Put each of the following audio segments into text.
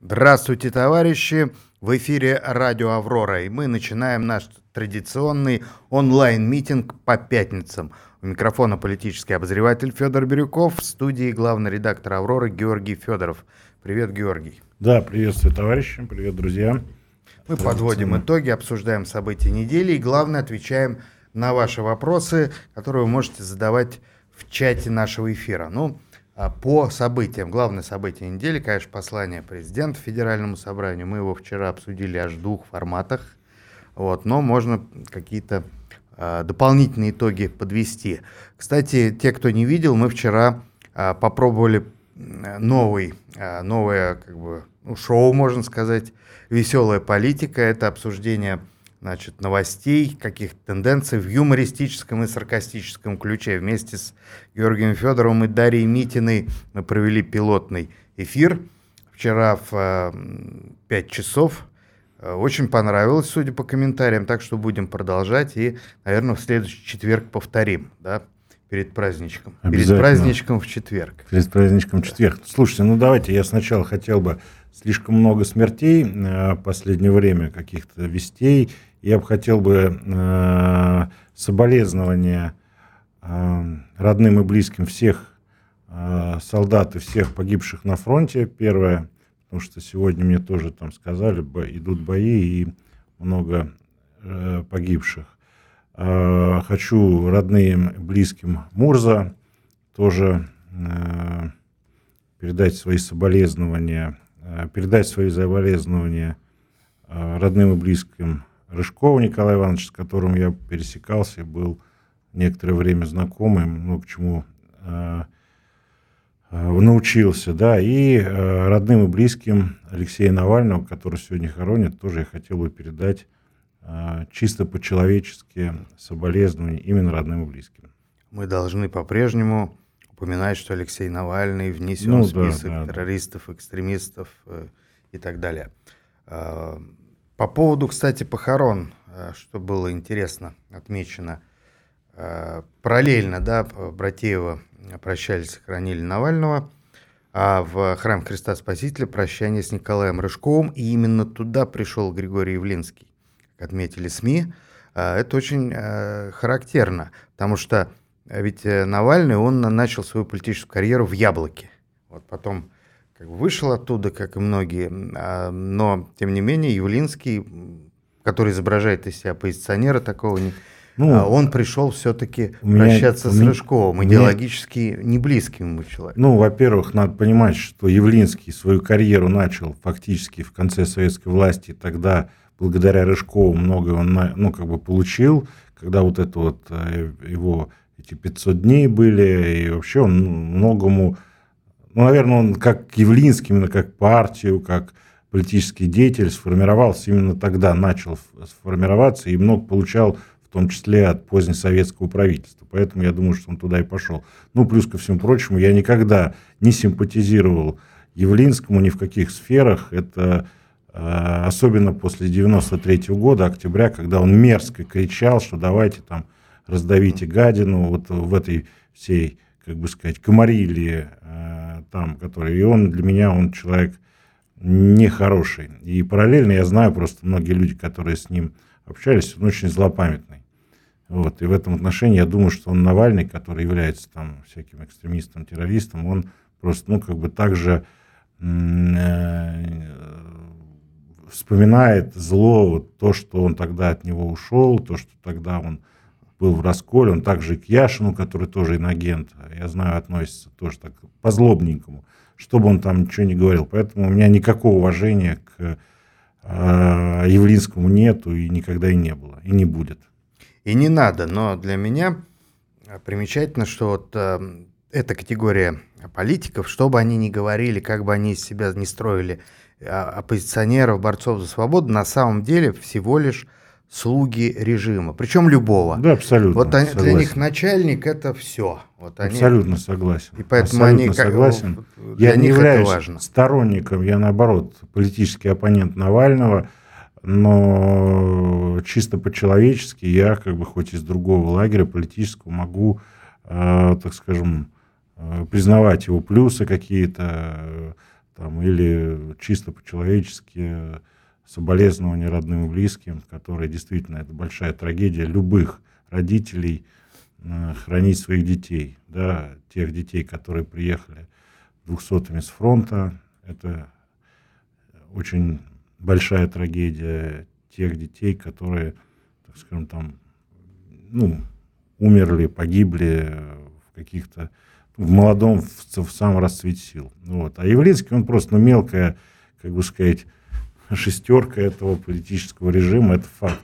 Здравствуйте, товарищи! В эфире радио «Аврора», и мы начинаем наш традиционный онлайн-митинг по пятницам. У микрофона политический обозреватель Федор Бирюков, в студии главный редактор «Авроры» Георгий Федоров. Привет, Георгий. Да, приветствую, товарищи, привет, друзья. Мы подводим итоги, обсуждаем события недели и, главное, отвечаем на ваши вопросы, которые вы можете задавать в чате нашего эфира. Ну, по событиям. Главное событие недели, конечно, послание президента Федеральному собранию. Мы его вчера обсудили аж в двух форматах. Вот, но можно какие-то э, дополнительные итоги подвести. Кстати, те, кто не видел, мы вчера э, попробовали новый, новое как бы, ну, шоу, можно сказать, «Веселая политика». Это обсуждение значит, новостей, каких-то тенденций в юмористическом и саркастическом ключе. Вместе с Георгием Федоровым и Дарьей Митиной мы провели пилотный эфир вчера в 5 э, часов. Э, очень понравилось, судя по комментариям, так что будем продолжать и, наверное, в следующий четверг повторим, да, перед праздничком. Перед праздничком в четверг. Перед праздничком в четверг. Слушайте, ну давайте я сначала хотел бы слишком много смертей э, последнее время, каких-то вестей я бы хотел бы э, соболезнования э, родным и близким всех э, солдат и всех погибших на фронте. Первое, потому что сегодня мне тоже там сказали, бо, идут бои и много э, погибших. Э, хочу родным и близким Мурза тоже э, передать свои соболезнования, э, передать свои соболезнования э, родным и близким Рыжкова Николая Ивановича, с которым я пересекался, был некоторое время знакомым, ну, к чему э, э, научился, да, и э, родным и близким Алексея Навального, который сегодня хоронит, тоже я хотел бы передать э, чисто по-человечески соболезнования именно родным и близким. Мы должны по-прежнему упоминать, что Алексей Навальный внесен ну, в список да, да, террористов, экстремистов э, и так далее. Э, по поводу, кстати, похорон, э, что было интересно отмечено, э, параллельно, да, Братеева прощались, сохранили Навального, а в храм Христа Спасителя прощание с Николаем Рыжковым, и именно туда пришел Григорий Явлинский, как отметили СМИ. Э, это очень характерно, потому что ведь Навальный, он начал свою политическую карьеру в «Яблоке». Вот потом как бы вышел оттуда, как и многие, а, но, тем не менее, Явлинский, который изображает из себя оппозиционера такого, не, ну, а, он пришел все-таки прощаться меня, с Рыжковым, идеологически меня, не близким ему человеку. Ну, во-первых, надо понимать, что Явлинский свою карьеру начал фактически в конце советской власти, тогда благодаря Рыжкову многое он ну, как бы получил, когда вот это вот э, его эти 500 дней были, и вообще он многому ну, наверное, он как Явлинский, именно как партию, как политический деятель сформировался именно тогда, начал сформироваться и много получал, в том числе от позднесоветского правительства. Поэтому я думаю, что он туда и пошел. Ну, плюс ко всему прочему, я никогда не симпатизировал Явлинскому ни в каких сферах. Это э, особенно после 93 -го года, октября, когда он мерзко кричал, что давайте там раздавите гадину вот в этой всей, как бы сказать, комарилии там, который, и он для меня, он человек нехороший. И параллельно я знаю просто многие люди, которые с ним общались, он очень злопамятный. Вот, и в этом отношении я думаю, что он Навальный, который является там всяким экстремистом, террористом, он просто, ну, как бы также э, вспоминает зло, вот то, что он тогда от него ушел, то, что тогда он был в расколе, он также и к Яшину, который тоже инагент, я знаю, относится тоже так по-злобненькому, чтобы он там ничего не говорил. Поэтому у меня никакого уважения к э, Явлинскому нету и никогда и не было, и не будет. И не надо, но для меня примечательно, что вот э, эта категория политиков, что бы они ни говорили, как бы они из себя не строили а, оппозиционеров, борцов за свободу, на самом деле всего лишь слуги режима, причем любого. Да, абсолютно. Вот они, для них начальник это все. Вот они, абсолютно согласен. И поэтому абсолютно они согласен. Я не являюсь сторонником, я наоборот политический оппонент Навального, но чисто по-человечески я как бы хоть из другого лагеря политического могу, э, так скажем, э, признавать его плюсы какие-то, там, или чисто по-человечески соболезнования родным и близким, которые действительно это большая трагедия любых родителей э, хранить своих детей, да, тех детей, которые приехали двухсотыми с фронта, это очень большая трагедия тех детей, которые, так скажем, там, ну, умерли, погибли в каких-то в молодом, в, в самом расцвете сил. Вот. А Явлинский, он просто ну, мелкая, как бы сказать, шестерка этого политического режима, это факт,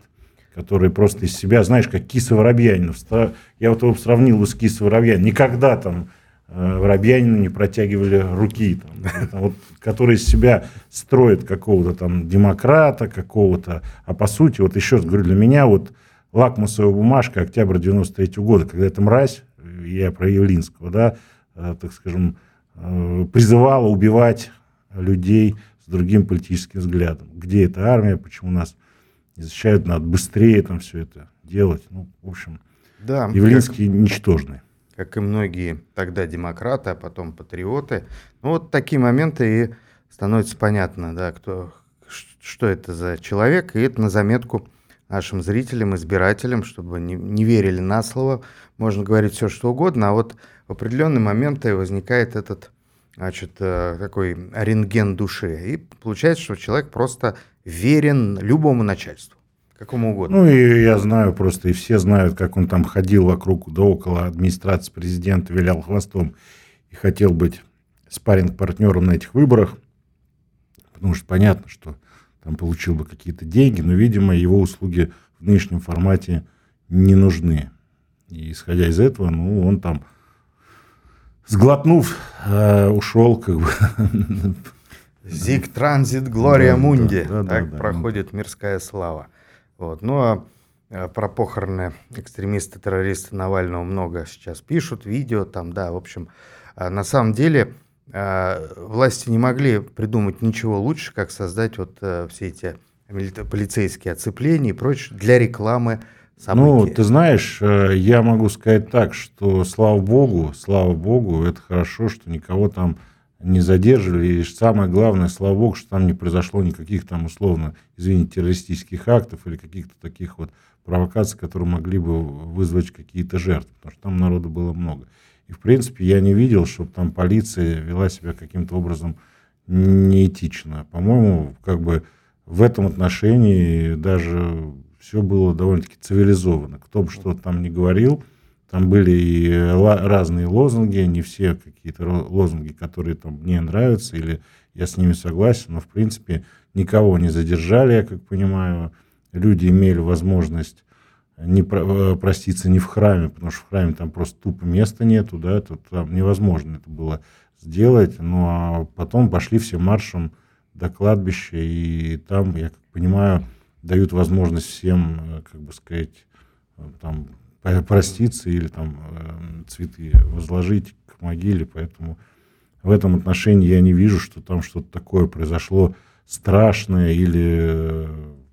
который просто из себя, знаешь, как киса Воробьянина. Я вот его сравнил с кисой Воробьянина. Никогда там э, Воробьянину не протягивали руки, там, вот, который из себя строит какого-то там демократа, какого-то. А по сути, вот еще раз говорю, для меня вот лакмусовая бумажка октября 93 -го года, когда эта мразь, я про Явлинского, да, э, так скажем, э, призывала убивать людей с другим политическим взглядом. Где эта армия, почему нас не защищают, надо быстрее там все это делать. Ну, в общем, да, Явлинский как, ничтожный. Как и многие тогда демократы, а потом патриоты. Ну, вот такие моменты и становится понятно, да, кто, что это за человек, и это на заметку нашим зрителям, избирателям, чтобы не, не верили на слово. Можно говорить все, что угодно, а вот в определенные моменты возникает этот значит, э, такой рентген души. И получается, что человек просто верен любому начальству, какому угодно. Ну и я знаю просто, и все знают, как он там ходил вокруг да около администрации президента, вилял хвостом и хотел быть спарринг-партнером на этих выборах, потому что понятно, что там получил бы какие-то деньги, но, видимо, его услуги в нынешнем формате не нужны. И исходя из этого, ну, он там сглотнув, э, ушел как бы. Зиг транзит Глория Мунди. Да, да, так да, проходит мирская слава. Вот. Ну а э, про похороны экстремисты, террористы Навального много сейчас пишут, видео там, да, в общем, а на самом деле э, власти не могли придумать ничего лучше, как создать вот все эти полицейские оцепления и прочее для рекламы события? Ну, ты знаешь, э, я могу сказать так, что слава богу, слава богу, это хорошо, что никого там не задерживали. И самое главное, слава богу, что там не произошло никаких там условно, извините, террористических актов или каких-то таких вот провокаций, которые могли бы вызвать какие-то жертвы, потому что там народу было много. И, в принципе, я не видел, чтобы там полиция вела себя каким-то образом неэтично. По-моему, как бы в этом отношении даже все было довольно-таки цивилизованно. Кто бы что там ни говорил, там были и разные лозунги, не все какие-то лозунги, которые там мне нравятся, или я с ними согласен, но, в принципе, никого не задержали, я как понимаю. Люди имели возможность не про, э, проститься не в храме, потому что в храме там просто тупо места нету, да, это там невозможно это было сделать. Ну, а потом пошли все маршем до кладбища, и там, я как понимаю, дают возможность всем, э, как бы сказать, э, там, проститься или там э, цветы возложить к могиле, поэтому в этом отношении я не вижу, что там что-то такое произошло страшное или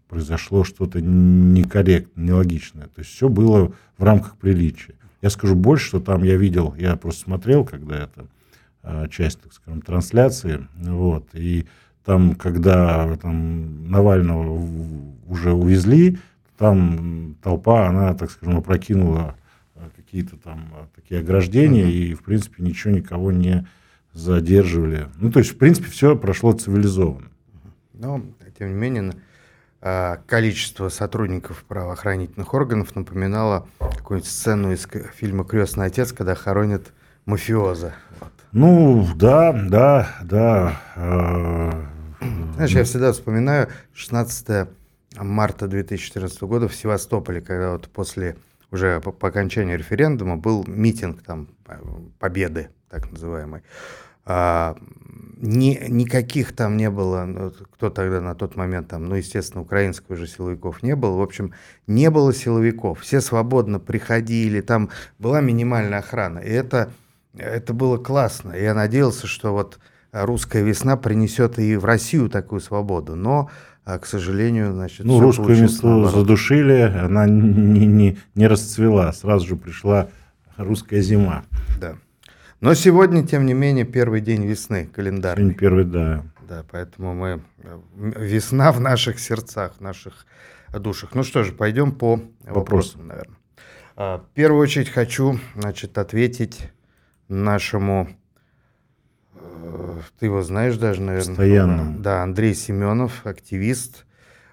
произошло что-то некорректное, нелогичное. То есть все было в рамках приличия. Я скажу больше, что там я видел, я просто смотрел, когда это часть, так скажем, трансляции, вот, и там, когда там, Навального уже увезли, там толпа, она, так скажем, опрокинула э, какие-то там э, такие ограждения, mm-hmm. и, в принципе, ничего никого не задерживали. Ну, то есть, в принципе, все прошло цивилизованно. Но, тем не менее, э, количество сотрудников правоохранительных органов напоминало какую-нибудь сцену из фильма «Крестный отец», когда хоронят мафиоза. Ну, да, да, да. Знаешь, я всегда вспоминаю 16 марта 2014 года в Севастополе, когда вот после уже по, по окончанию референдума был митинг там победы, так называемый. А, ни, никаких там не было, ну, кто тогда на тот момент там, ну, естественно, украинских уже силовиков не было. В общем, не было силовиков. Все свободно приходили, там была минимальная охрана. И это, это было классно. Я надеялся, что вот русская весна принесет и в Россию такую свободу. Но а, к сожалению, значит, ну, русскую весну задушили, она не, не, не расцвела, сразу же пришла русская зима. Да. Но сегодня, тем не менее, первый день весны календарный. День первый, да. Да, поэтому мы э, весна в наших сердцах, в наших душах. Ну что же, пойдем по вопросам, вопросам наверное. А, в первую очередь хочу, значит, ответить нашему, ты его знаешь даже, наверное. Постоянно. Да, Андрей Семенов, активист.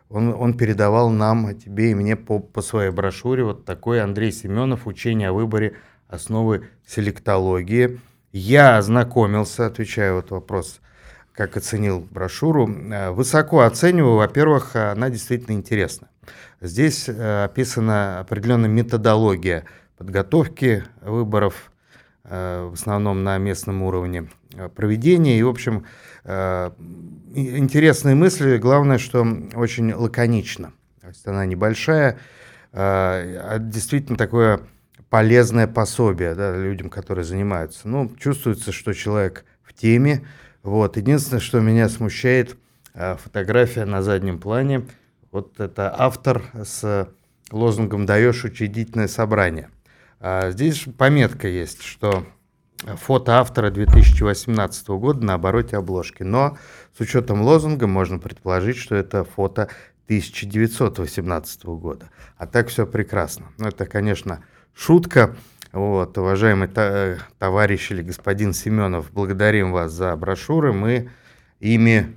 Он, он передавал нам, тебе и мне по, по своей брошюре вот такой Андрей Семенов «Учение о выборе основы селектологии». Я ознакомился, отвечаю вот вопрос, как оценил брошюру. Э, высоко оцениваю, во-первых, она действительно интересна. Здесь э, описана определенная методология подготовки выборов, э, в основном на местном уровне проведения. И, в общем, интересные мысли, главное, что очень лаконично. То есть она небольшая, а действительно такое полезное пособие да, людям, которые занимаются. Ну, чувствуется, что человек в теме. Вот. Единственное, что меня смущает, фотография на заднем плане. Вот это автор с лозунгом «Даешь учредительное собрание». А здесь пометка есть, что фото автора 2018 года на обороте обложки. Но с учетом лозунга можно предположить, что это фото 1918 года. А так все прекрасно. Ну, это, конечно, шутка. Вот, уважаемый товарищ или господин Семенов, благодарим вас за брошюры. Мы ими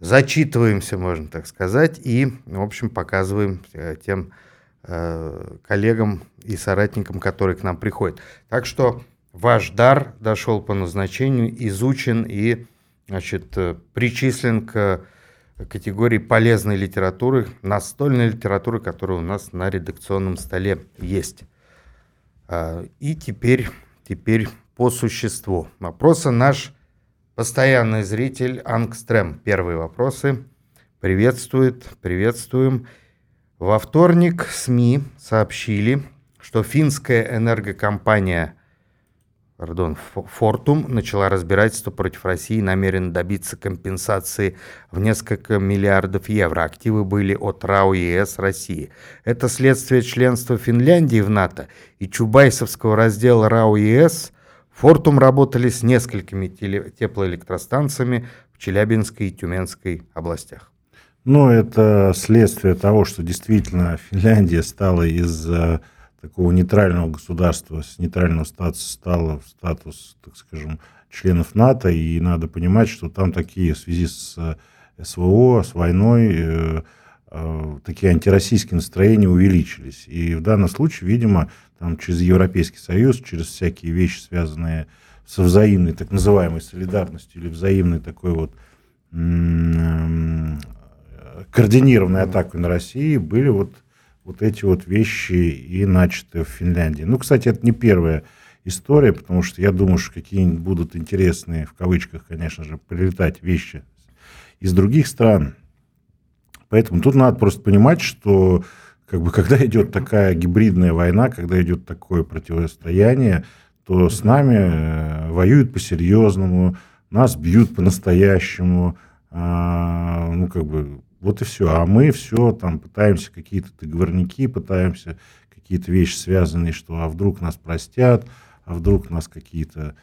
зачитываемся, можно так сказать, и, в общем, показываем э, тем э, коллегам и соратникам, которые к нам приходят. Так что ваш дар дошел по назначению, изучен и значит, э, причислен к категории полезной литературы, настольной литературы, которая у нас на редакционном столе есть. А, и теперь, теперь по существу. Вопросы наш постоянный зритель Ангстрем. Первые вопросы. Приветствует, приветствуем. Во вторник СМИ сообщили, что финская энергокомпания пардон, Фортум начала разбирательство против России и намерена добиться компенсации в несколько миллиардов евро. Активы были от РАО ЕС России. Это следствие членства Финляндии в НАТО и Чубайсовского раздела РАО ЕС. Фортум работали с несколькими теплоэлектростанциями в Челябинской и Тюменской областях. Ну, это следствие того, что действительно Финляндия стала из такого нейтрального государства с нейтрального статуса стало в статус, так скажем, членов НАТО, и надо понимать, что там такие в связи с э, СВО, с войной, э, э, такие антироссийские настроения увеличились. И в данном случае, видимо, там через Европейский Союз, через всякие вещи, связанные со взаимной так называемой солидарностью или взаимной такой вот координированной атакой на Россию были вот вот эти вот вещи и начаты в Финляндии. Ну, кстати, это не первая история, потому что я думаю, что какие-нибудь будут интересные, в кавычках, конечно же, прилетать вещи из других стран. Поэтому тут надо просто понимать, что как бы, когда идет такая гибридная война, когда идет такое противостояние, то с нами э, воюют по-серьезному, нас бьют по-настоящему, а, ну, как бы, вот и все. А мы все там пытаемся какие-то договорники, пытаемся какие-то вещи связанные, что а вдруг нас простят, а вдруг у нас какие-то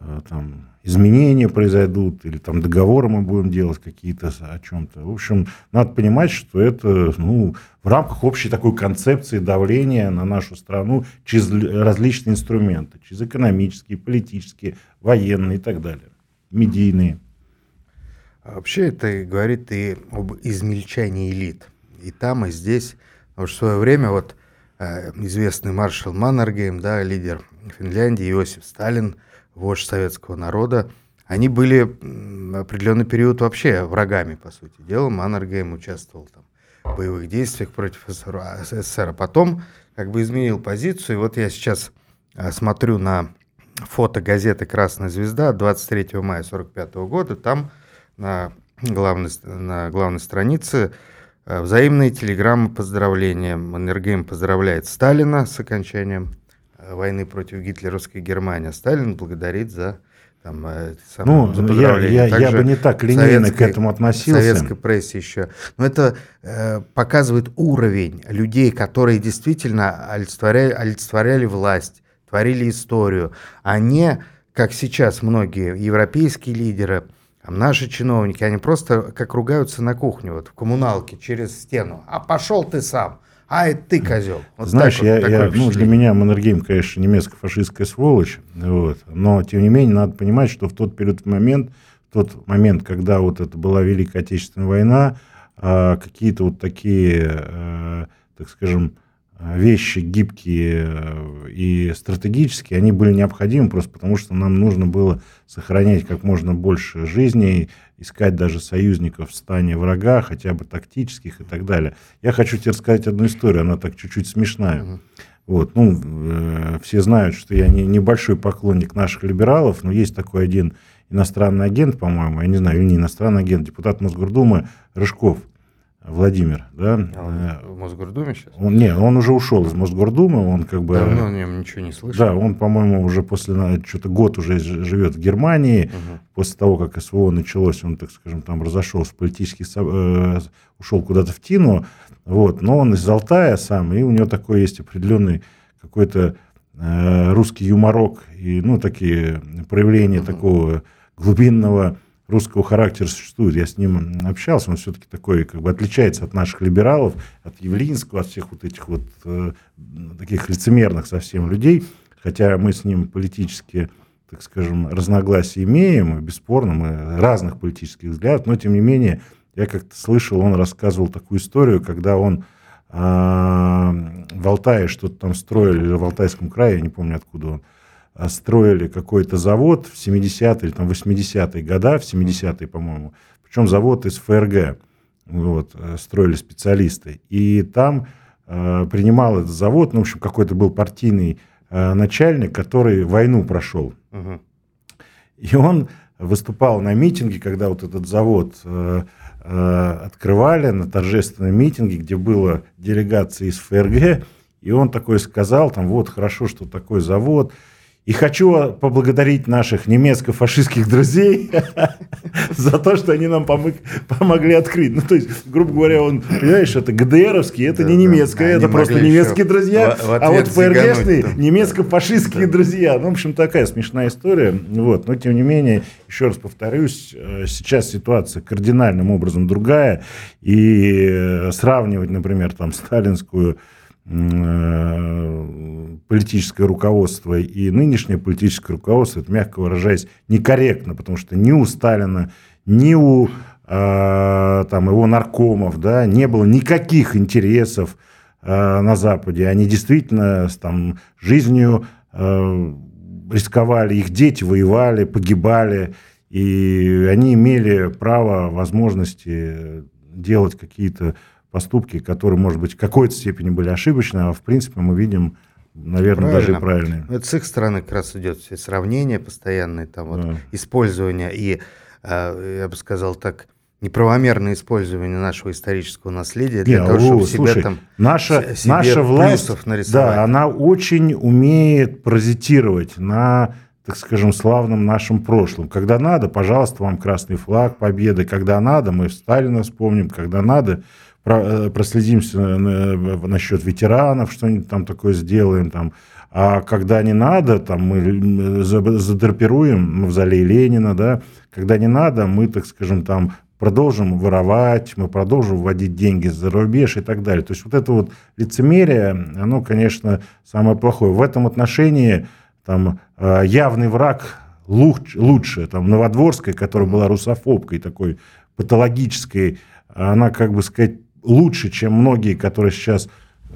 э, там изменения произойдут, или там договоры мы будем делать какие-то о чем-то. В общем, надо понимать, что это ну, в рамках общей такой концепции давления на нашу страну через различные инструменты, через экономические, политические, военные и так далее, медийные. А вообще это говорит и об измельчании элит. И там, и здесь. Потому что в свое время вот э, известный маршал Маннергейм, да, лидер Финляндии, Иосиф Сталин, вождь советского народа, они были в определенный период вообще врагами, по сути дела. Маннергейм участвовал там в боевых действиях против СССР, а потом как бы изменил позицию. И вот я сейчас э, смотрю на фото газеты «Красная звезда» 23 мая 1945 года, там на главной, на главной странице э, взаимные телеграммы поздравления. Маннергейм поздравляет Сталина с окончанием э, войны против гитлеровской Германии. Сталин благодарит за там, э, ну, я, я, я бы не так линейно к этому относился. В советской прессе еще. Но это э, показывает уровень людей, которые действительно олицетворяли, олицетворяли власть, творили историю, а не, как сейчас многие европейские лидеры, там наши чиновники, они просто как ругаются на кухне, вот в коммуналке через стену. А пошел ты сам. А это ты козел. Вот Знаешь, я, вот, я, ну, для меня Маннергейм, конечно, немецко-фашистская сволочь, вот, но тем не менее надо понимать, что в тот период в момент, в тот момент, когда вот это была Великая Отечественная война, а, какие-то вот такие, а, так скажем, вещи гибкие э, и стратегические, они были необходимы просто потому, что нам нужно было сохранять как можно больше жизней, искать даже союзников в стане врага, хотя бы тактических и так далее. Я хочу тебе рассказать одну историю, она так чуть-чуть смешная. Uh-huh. Вот, ну, э, все знают, что я не, небольшой поклонник наших либералов, но есть такой один иностранный агент, по-моему, я не знаю, или не иностранный агент, депутат Мосгордумы Рыжков – Владимир, да? А он в Мосгордуме сейчас? Он, не, он уже ушел из Мосгордумы, он как бы... Давно о нем ничего не слышал. Да, он, по-моему, уже после, что-то год уже живет в Германии, угу. после того, как СВО началось, он, так скажем, там разошелся, политически э, ушел куда-то в Тину, вот, но он из Алтая сам, и у него такой есть определенный какой-то э, русский юморок, и, ну, такие проявления угу. такого глубинного русского характера существует. Я с ним общался, он все-таки такой, как бы отличается от наших либералов, от Явлинского, от всех вот этих вот э, таких лицемерных совсем людей, хотя мы с ним политически, так скажем, разногласия имеем, бесспорно, мы разных политических взглядов, но тем не менее, я как-то слышал, он рассказывал такую историю, когда он э, в Алтае что-то там строили, в Алтайском крае, я не помню откуда он, строили какой-то завод в 70-е или там 80-е года, в 70-е, по-моему, причем завод из ФРГ, вот, э, строили специалисты. И там э, принимал этот завод, ну, в общем, какой-то был партийный э, начальник, который войну прошел. Угу. И он выступал на митинге, когда вот этот завод э, э, открывали, на торжественном митинге, где была делегация из ФРГ, и он такой сказал, там, вот, хорошо, что такой завод, и хочу поблагодарить наших немецко-фашистских друзей за то, что они нам помог, помогли открыть. Ну, то есть, грубо говоря, он, понимаешь, это ГДРовский, это да, не немецкое, да, это просто немецкие друзья, в, в а вот ФРГшные немецко-фашистские да. друзья. Ну, в общем, такая смешная история. Вот. Но, тем не менее, еще раз повторюсь, э, сейчас ситуация кардинальным образом другая. И э, сравнивать, например, там, сталинскую политическое руководство и нынешнее политическое руководство, это, мягко выражаясь, некорректно, потому что ни у Сталина, ни у э, там, его наркомов да, не было никаких интересов э, на Западе. Они действительно там, жизнью э, рисковали, их дети воевали, погибали, и они имели право, возможности делать какие-то поступки, которые, может быть, в какой-то степени были ошибочны, а в принципе мы видим, наверное, Правильно. даже правильные. Ну, это с их стороны как раз идет все сравнения постоянные, там вот да. использование и, э, я бы сказал так, неправомерное использование нашего исторического наследия для Не, того, чтобы слушай, себе там наша, себе наша власть, да, она очень умеет паразитировать на так скажем, славном нашем прошлом. Когда надо, пожалуйста, вам красный флаг победы. Когда надо, мы Сталина вспомним. Когда надо, проследимся насчет ветеранов, что-нибудь там такое сделаем, там, а когда не надо, там мы задрапируем мавзолей Ленина, да, когда не надо, мы, так скажем, там продолжим воровать, мы продолжим вводить деньги за рубеж и так далее. То есть вот это вот лицемерие, оно, конечно, самое плохое. В этом отношении там э, явный враг лучше, там Новодворская, которая была русофобкой такой патологической, она, как бы сказать, лучше, чем многие, которые сейчас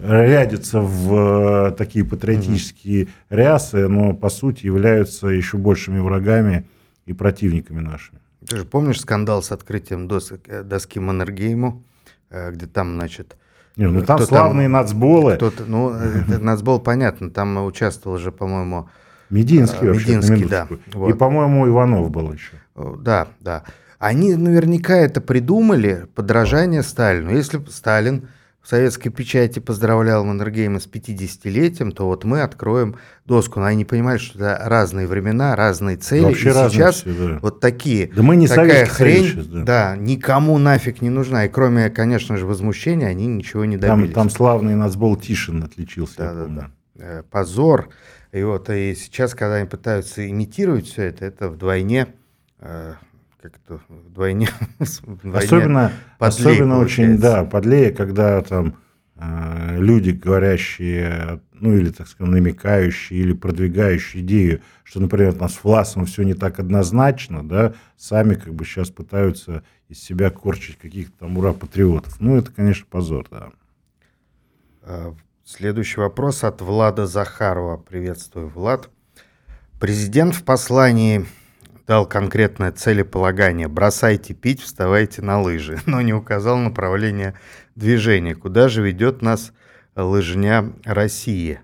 рядятся в э, такие патриотические mm рясы, но по сути являются еще большими врагами и противниками нашими. Ты же помнишь скандал с открытием доски, э, доски Маннергейму, э, где там, значит... Не, ну там славные там, нацболы. Кто-то, ну, нацбол понятно, там участвовал же, по-моему... Мединский, Мединский, да. Вот. И, по-моему, Иванов был еще. Да, да. Они наверняка это придумали, подражание Сталину. Если Сталин в советской печати поздравлял Маннергейма с 50-летием, то вот мы откроем доску. Но они понимают, что это разные времена, разные цели. Вообще и сейчас все, да. вот такие. Да мы не такая хрень, сейчас, да. да, никому нафиг не нужна. И кроме, конечно же, возмущения, они ничего не добились. Там, там славный нацбол Тишин отличился. Да, да, да. Позор. И вот и сейчас, когда они пытаются имитировать все это, это вдвойне э, как это вдвойне, вдвойне особенно, особенно очень, да, подлее, когда там э, люди, говорящие, ну или, так сказать, намекающие или продвигающие идею, что, например, у нас с Власом все не так однозначно, да, сами как бы сейчас пытаются из себя корчить каких-то там ура-патриотов. Ну, это, конечно, позор, да. А, следующий вопрос от Влада Захарова. Приветствую, Влад. Президент в послании дал конкретное целеполагание. Бросайте пить, вставайте на лыжи, но не указал направление движения. Куда же ведет нас лыжня России?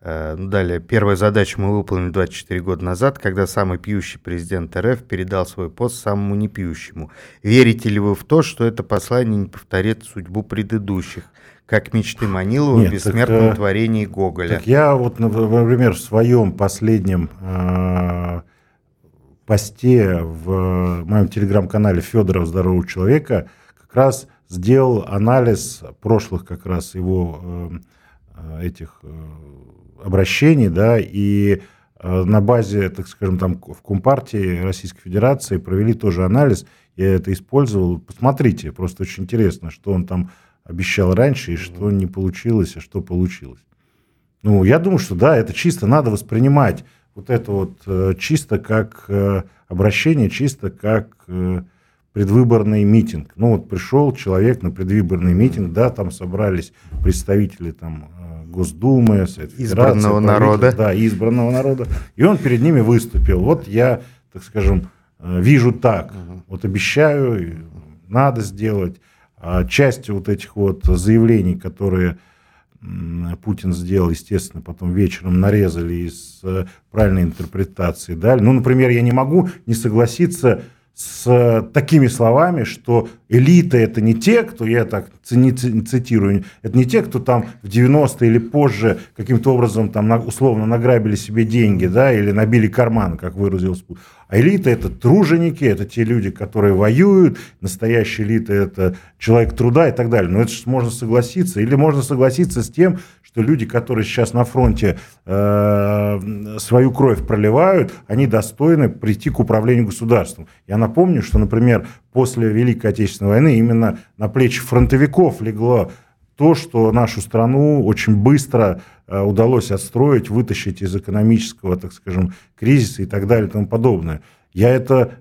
Э, далее, первая задача мы выполнили 24 года назад, когда самый пьющий президент РФ передал свой пост самому непьющему. Верите ли вы в то, что это послание не повторит судьбу предыдущих? как мечты Манилова Нет, в бессмертном так, э, творении Гоголя. Так я вот, например, в своем последнем э, посте в моем телеграм-канале Федоров здорового человека как раз сделал анализ прошлых как раз его э, этих э, обращений, да, и э, на базе, так скажем, там в Компартии Российской Федерации провели тоже анализ, я это использовал. Посмотрите, просто очень интересно, что он там обещал раньше, и что не получилось, а что получилось. Ну, я думаю, что да, это чисто надо воспринимать вот это вот э, чисто как э, обращение, чисто как э, предвыборный митинг. Ну вот пришел человек на предвыборный митинг, да, там собрались представители там Госдумы, избранного народа. Да, избранного народа. И он перед ними выступил. Вот я, так скажем, вижу так. Угу. Вот обещаю, надо сделать. А часть вот этих вот заявлений, которые Путин сделал, естественно, потом вечером нарезали из э, правильной интерпретации. Да? Ну, например, я не могу не согласиться с такими словами, что элита это не те, кто, я так цитирую, это не те, кто там в 90-е или позже каким-то образом там условно награбили себе деньги, да, или набили карман, как выразился. А элита это труженики, это те люди, которые воюют, настоящая элита это человек труда и так далее. Но это же можно согласиться. Или можно согласиться с тем, что люди, которые сейчас на фронте э, свою кровь проливают, они достойны прийти к управлению государством. Я напомню, что, например, после Великой Отечественной войны именно на плечи фронтовиков легло то, что нашу страну очень быстро э, удалось отстроить, вытащить из экономического, так скажем, кризиса и так далее и тому подобное. Я это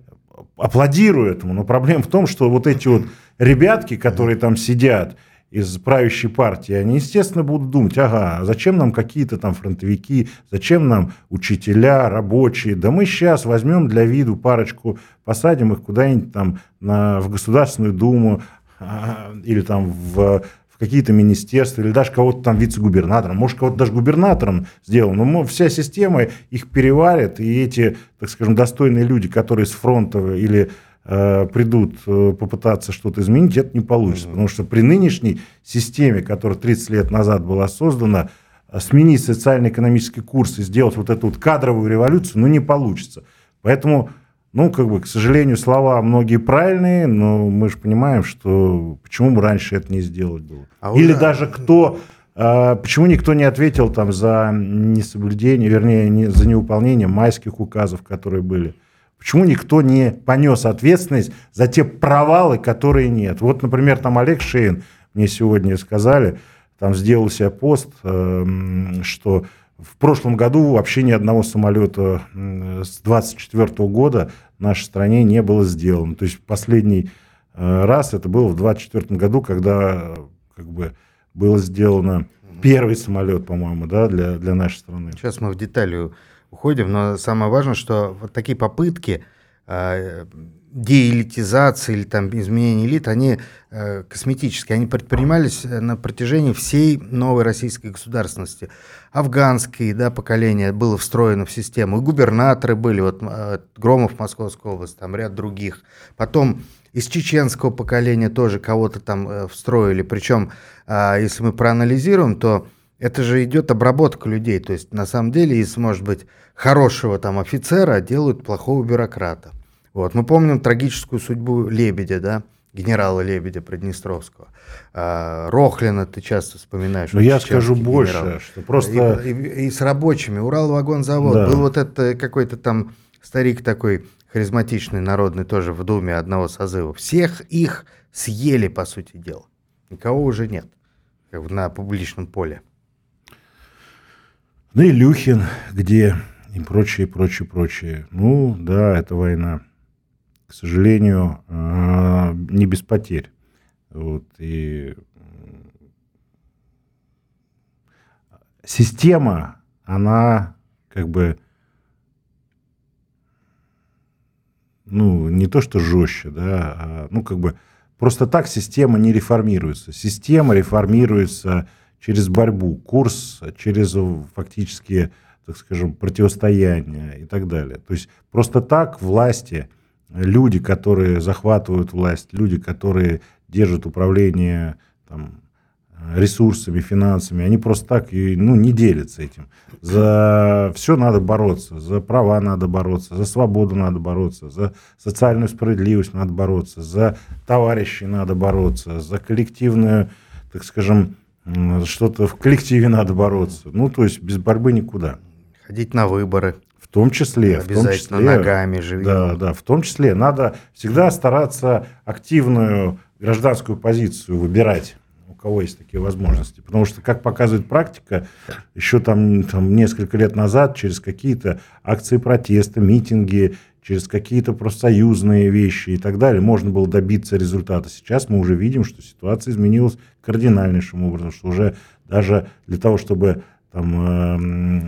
аплодирую этому, но проблема в том, что вот эти вот ребятки, которые там сидят, из правящей партии, они, естественно, будут думать, ага, а зачем нам какие-то там фронтовики, зачем нам учителя, рабочие, да мы сейчас возьмем для виду парочку, посадим их куда-нибудь там на, в Государственную Думу а, или там в, в какие-то министерства, или даже кого-то там вице-губернатором, может, кого-то даже губернатором сделал, но вся система их переварит, и эти, так скажем, достойные люди, которые с фронта или придут э, попытаться что-то изменить, это не получится. Потому что при нынешней системе, которая 30 лет назад была создана, э, сменить социально-экономический курс и сделать вот эту вот кадровую революцию, ну, не получится. Поэтому, ну, как бы, к сожалению, слова многие правильные, но мы же понимаем, что почему бы раньше это не сделать было. А Или уже... даже кто... Почему никто не ответил там за несоблюдение, вернее, не, за невыполнение майских указов, которые были? Почему никто не понес ответственность за те провалы, которые нет? Вот, например, там Олег Шейн, мне сегодня сказали, там сделал себе пост, эм, что в прошлом году вообще ни одного самолета с 24 года в нашей стране не было сделано. То есть последний э, раз это было в 24 году, когда как бы было сделано первый самолет, по-моему, да, для, для нашей страны. Сейчас мы в детали уходим, но самое важное, что вот такие попытки э, деэлитизации или там изменения элит, они э, косметические, они предпринимались на протяжении всей новой российской государственности. Афганское да, поколение было встроено в систему, и губернаторы были, вот э, Громов Московской области, там ряд других. Потом из чеченского поколения тоже кого-то там э, встроили, причем, э, если мы проанализируем, то это же идет обработка людей. То есть, на самом деле, из, может быть, хорошего там офицера делают плохого бюрократа. Вот. Мы помним трагическую судьбу Лебедя, да, генерала Лебедя Приднестровского. А, Рохлина ты часто вспоминаешь. Но я скажу больше, что просто... И, и, и с рабочими. Урал-вагонзавод. Да. Был вот это какой-то там старик такой харизматичный, народный, тоже в Думе одного созыва. Всех их съели, по сути дела. Никого уже нет как на публичном поле. Ну, Илюхин, где и прочее, прочее, прочее. Ну, да, это война. К сожалению, а, не без потерь. Вот, и система, она как бы, ну, не то что жестче, да, а, ну, как бы, просто так система не реформируется. Система реформируется через борьбу, курс через фактически так скажем, противостояния и так далее. То есть просто так власти, люди, которые захватывают власть, люди, которые держат управление там, ресурсами, финансами, они просто так и, ну, не делятся этим. За все надо бороться, за права надо бороться, за свободу надо бороться, за социальную справедливость надо бороться, за товарищей надо бороться, за коллективную, так скажем, что-то в коллективе надо бороться. Ну, то есть без борьбы никуда. Ходить на выборы. В том числе. Обязательно в том числе, ногами живи. Да, да, в том числе. Надо всегда стараться активную гражданскую позицию выбирать у кого есть такие возможности. Потому что, как показывает практика, еще там, там несколько лет назад через какие-то акции протеста, митинги, через какие-то профсоюзные вещи и так далее можно было добиться результата. Сейчас мы уже видим, что ситуация изменилась кардинальнейшим образом, что уже даже для того, чтобы там, э,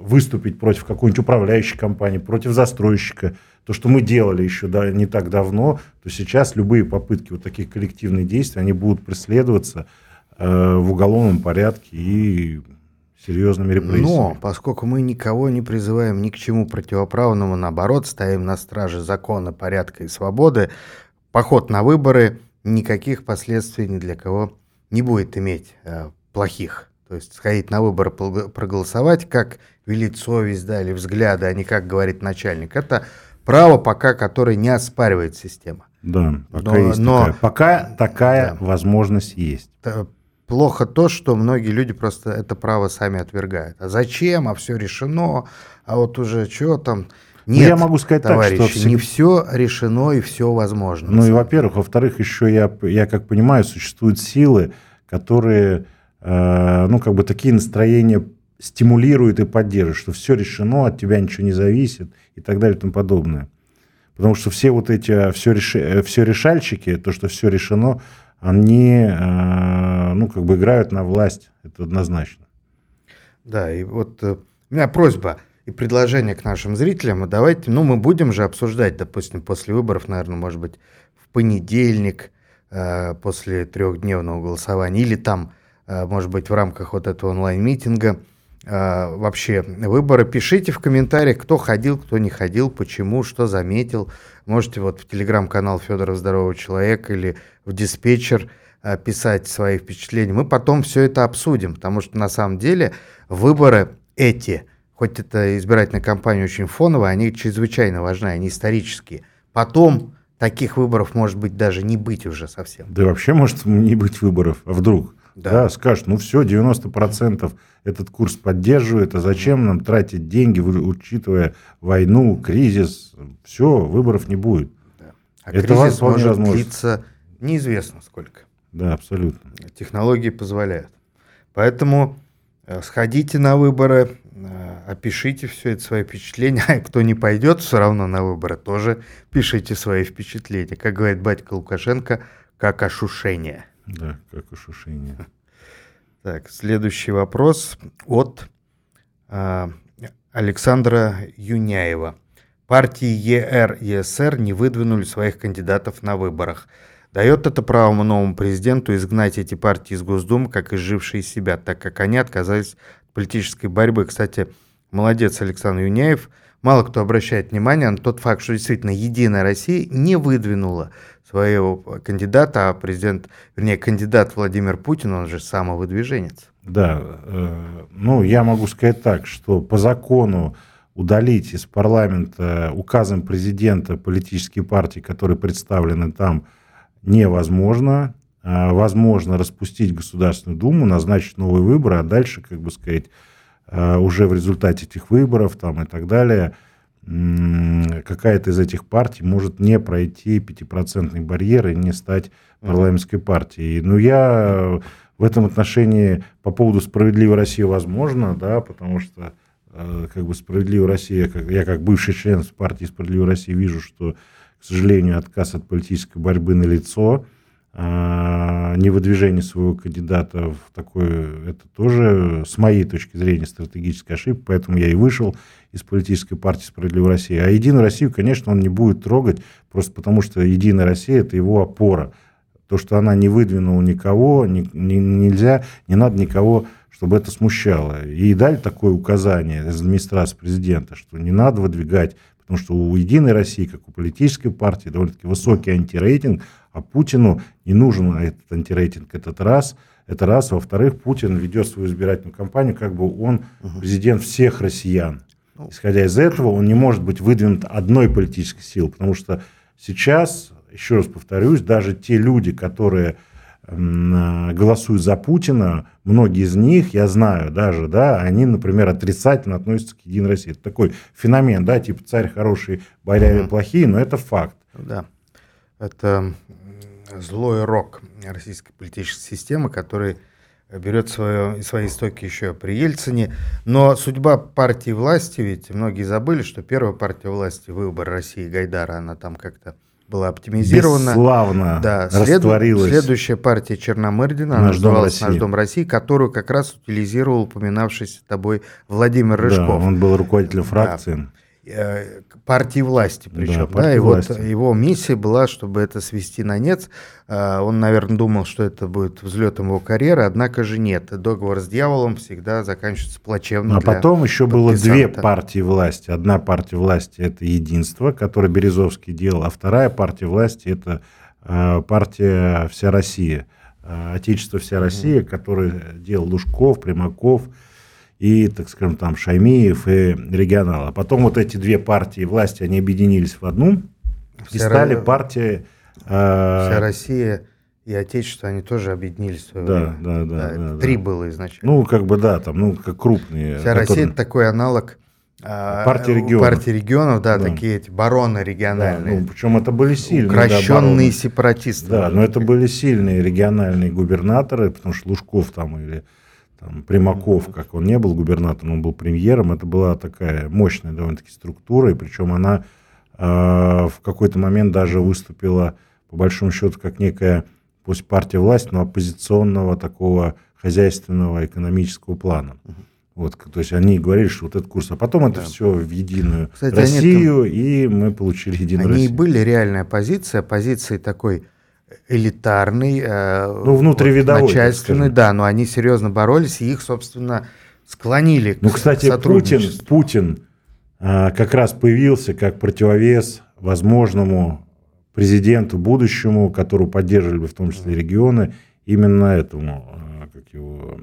выступить против какой-нибудь управляющей компании, против застройщика, то, что мы делали еще да, не так давно, то сейчас любые попытки вот таких коллективных действий, они будут преследоваться э, в уголовном порядке и серьезными репрессиями. Но поскольку мы никого не призываем ни к чему противоправному, наоборот, стоим на страже закона, порядка и свободы, поход на выборы никаких последствий ни для кого не будет иметь э, плохих. То есть сходить на выборы, проголосовать, как велит совесть, да, или взгляды, а не как говорит начальник. Это право пока, которое не оспаривает система. Да, пока но, есть но, такая, пока такая да, возможность есть. Плохо то, что многие люди просто это право сами отвергают. А зачем? А все решено. А вот уже что там? Ну, Нет, я могу сказать товарищи, так, что... не все решено и все возможно. Ну и, во-первых, во-вторых, еще я, я как понимаю, существуют силы, которые, э, ну, как бы такие настроения стимулируют и поддерживают, что все решено, от тебя ничего не зависит и так далее и тому подобное. Потому что все вот эти а, все, реши, э, все решальщики, то, что все решено, они, э, ну, как бы играют на власть, это однозначно. Да, и вот э, у меня просьба и предложение к нашим зрителям. Давайте, ну, мы будем же обсуждать, допустим, после выборов, наверное, может быть, в понедельник, после трехдневного голосования, или там, может быть, в рамках вот этого онлайн-митинга, э, вообще выборы. Пишите в комментариях, кто ходил, кто не ходил, почему, что заметил. Можете вот в телеграм-канал Федора Здорового Человека или в диспетчер э, писать свои впечатления. Мы потом все это обсудим, потому что на самом деле выборы эти, хоть это избирательная кампания очень фоновая, они чрезвычайно важны, они исторические. Потом таких выборов может быть даже не быть уже совсем. Да вообще может не быть выборов, а вдруг? Да. да, скажут, ну все, 90% этот курс поддерживает, а зачем нам тратить деньги, учитывая войну, кризис, все, выборов не будет. Да. А Это кризис может длиться неизвестно сколько. Да, абсолютно. Технологии позволяют. Поэтому э, сходите на выборы, э, опишите все это свои впечатления. А кто не пойдет все равно на выборы, тоже пишите свои впечатления. Как говорит батька Лукашенко, как ошушение. Да, как ушушение. Так, следующий вопрос от э, Александра Юняева. Партии ЕР и СР не выдвинули своих кандидатов на выборах. Дает это право новому президенту изгнать эти партии из Госдумы, как изжившие себя, так как они отказались от политической борьбы. Кстати, молодец Александр Юняев. Мало кто обращает внимание на тот факт, что действительно Единая Россия не выдвинула своего кандидата, а президент, вернее, кандидат Владимир Путин, он же самовыдвиженец. Да, э, ну, я могу сказать так, что по закону удалить из парламента указом президента политические партии, которые представлены там, невозможно. А, возможно распустить Государственную Думу, назначить новые выборы, а дальше, как бы сказать, а, уже в результате этих выборов там, и так далее, какая-то из этих партий может не пройти пятипроцентный барьер и не стать парламентской партией. Но я в этом отношении по поводу «Справедливой России» возможно, да, потому что э, как бы «Справедливая Россия», я как бывший член партии «Справедливая Россия» вижу, что, к сожалению, отказ от политической борьбы на лицо – а, невыдвижение своего кандидата в такое, это тоже, с моей точки зрения, стратегическая ошибка, поэтому я и вышел из политической партии «Справедливая Россия». А «Единую Россию», конечно, он не будет трогать, просто потому что «Единая Россия» – это его опора. То, что она не выдвинула никого, не, не, нельзя, не надо никого, чтобы это смущало. И дали такое указание из администрации президента, что не надо выдвигать потому что у «Единой России», как у политической партии, довольно-таки высокий антирейтинг, а Путину не нужен этот антирейтинг этот раз. Это раз. Во-вторых, Путин ведет свою избирательную кампанию, как бы он президент всех россиян. Ну. Исходя из этого, он не может быть выдвинут одной политической силой, потому что сейчас, еще раз повторюсь, даже те люди, которые голосуют за Путина, многие из них, я знаю даже, да, они, например, отрицательно относятся к Единой России. Это такой феномен, да, типа царь хороший, бояре mm плохие, но это факт. Да, это злой рок российской политической системы, который берет свое, свои истоки еще при Ельцине. Но судьба партии власти, ведь многие забыли, что первая партия власти, выбор России Гайдара, она там как-то была оптимизирована. Бесславно да, растворилась. Следующая партия Черномырдина, Наш дом России. «Наш дом России», которую как раз утилизировал упоминавшийся тобой Владимир Рыжков. Да, он был руководителем фракции. Да. Э, партии власти причем. Да, да, и власти. вот его миссия была, чтобы это свести на нет. Э, он, наверное, думал, что это будет взлетом его карьеры, однако же нет. Договор с дьяволом всегда заканчивается плачевно. А потом еще было две партии власти. Одна партия власти – это «Единство», которое Березовский делал, а вторая партия власти – это э, партия «Вся Россия». Отечество «Вся Россия», которое делал Лужков, Примаков – и, так скажем, там Шаймиев и регионал. А потом вот эти две партии власти, они объединились в одну Вся и стали Ро... партией... Э... Вся Россия и Отечество, они тоже объединились да. Да, да, да, да. Три да. было изначально. Ну, как бы, да, там, ну, как крупные. Вся которые... Россия – это такой аналог а, партии регионов. Партии регионов, да, да, такие эти бароны региональные. Да, ну, причем это были сильные. Укращенные да, сепаратисты. Да, но это были сильные региональные губернаторы, потому что Лужков там или там, Примаков, как он не был губернатором, он был премьером, это была такая мощная довольно-таки структура, и причем она э, в какой-то момент даже выступила, по большому счету, как некая, пусть партия власти, но оппозиционного такого хозяйственного экономического плана. Вот, то есть они говорили, что вот этот курс, а потом это да. все в единую Кстати, Россию, там... и мы получили единую они Россию. Они были реальная оппозиция, оппозиции такой элитарный, э, ну, внутривидовой, вот, начальственный, да, но они серьезно боролись, и их, собственно, склонили ну, к кстати, Путин, Путин а, как раз появился как противовес возможному президенту будущему, которого поддерживали бы в том числе регионы, именно этому, а, как его...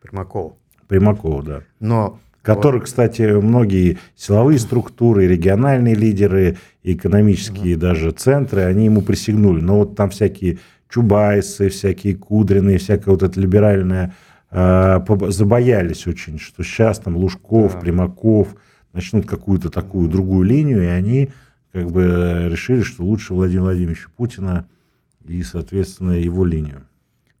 Примакову. Примакову, да. Но который, вот. кстати, многие силовые структуры, региональные лидеры, экономические угу. даже центры, они ему присягнули. Но вот там всякие Чубайсы, всякие Кудрины, всякая вот эта либеральная, э, забоялись очень, что сейчас там Лужков, да. Примаков начнут какую-то такую другую линию, и они как бы решили, что лучше Владимира Владимировича Путина и, соответственно, его линию.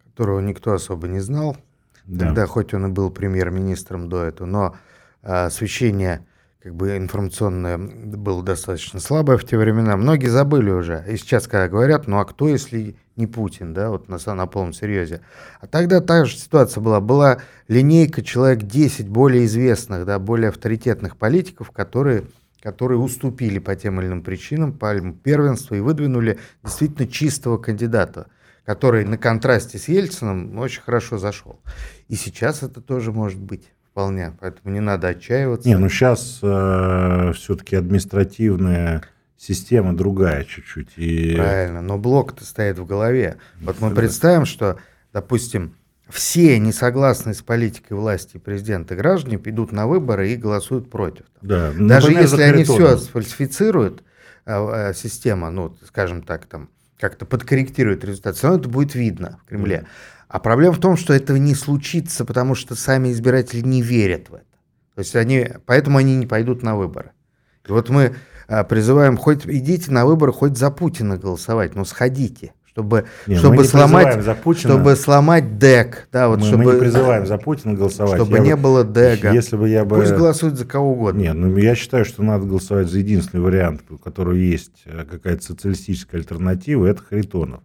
Которого никто особо не знал. Да. Тогда, хоть он и был премьер-министром до этого, но освещение как бы информационное было достаточно слабое в те времена. Многие забыли уже. И сейчас, когда говорят, ну а кто, если не Путин, да, вот на, на полном серьезе. А тогда та же ситуация была. Была линейка человек 10 более известных, да, более авторитетных политиков, которые, которые уступили по тем или иным причинам пальму первенства и выдвинули действительно чистого кандидата, который на контрасте с Ельцином очень хорошо зашел. И сейчас это тоже может быть вполне, поэтому не надо отчаиваться. Не, ну сейчас э, все-таки административная система другая чуть-чуть. И... Правильно, но блок-то стоит в голове. Вот мы представим, что, допустим, все не согласные с политикой власти президента граждане идут на выборы и голосуют против. Да, Даже если они все сфальсифицируют, а, а, система, ну, скажем так, там, как-то подкорректирует результат, все равно это будет видно в Кремле. А проблема в том, что этого не случится, потому что сами избиратели не верят в это. То есть они, поэтому они не пойдут на выборы. И вот мы а, призываем, хоть идите на выборы, хоть за Путина голосовать, но сходите чтобы, не, чтобы, сломать, за Путина, чтобы сломать ДЭК. Да, вот мы, чтобы, мы не призываем за Путина голосовать. Чтобы я не бы, было ДЭКа. Если бы я бы... Пусть голосуют за кого угодно. Нет, ну я считаю, что надо голосовать за единственный вариант, у которого есть э, какая-то социалистическая альтернатива, это Харитонов.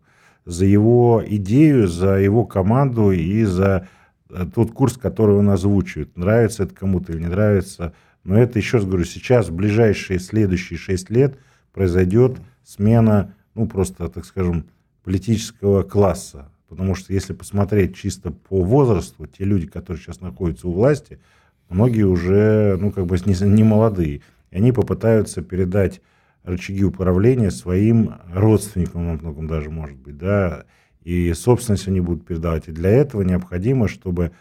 За его идею, за его команду и за э, тот курс, который он озвучивает. Нравится это кому-то или не нравится. Но это, еще раз говорю, сейчас, в ближайшие следующие шесть лет произойдет смена, ну, просто, так скажем, политического класса. Потому что если посмотреть чисто по возрасту, те люди, которые сейчас находятся у власти, многие уже, ну, как бы не, не молодые. И они попытаются передать рычаги управления своим родственникам, во многом даже, может быть, да, и собственность они будут передавать. И для этого необходимо, чтобы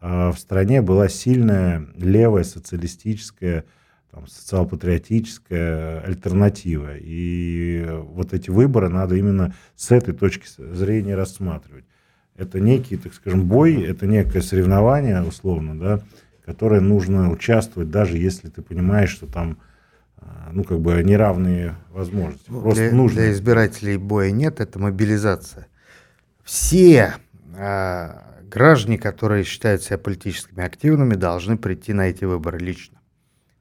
э, в стране была сильная левая социалистическая там, социал-патриотическая альтернатива. И вот эти выборы надо именно с этой точки зрения рассматривать. Это некий, так скажем, бой, это некое соревнование, условно, да, которое нужно участвовать, даже если ты понимаешь, что там а, ну, как бы неравные возможности. Ну, Просто для, нужно. Для избирателей боя нет, это мобилизация. Все э, граждане, которые считают себя политическими активными, должны прийти на эти выборы лично.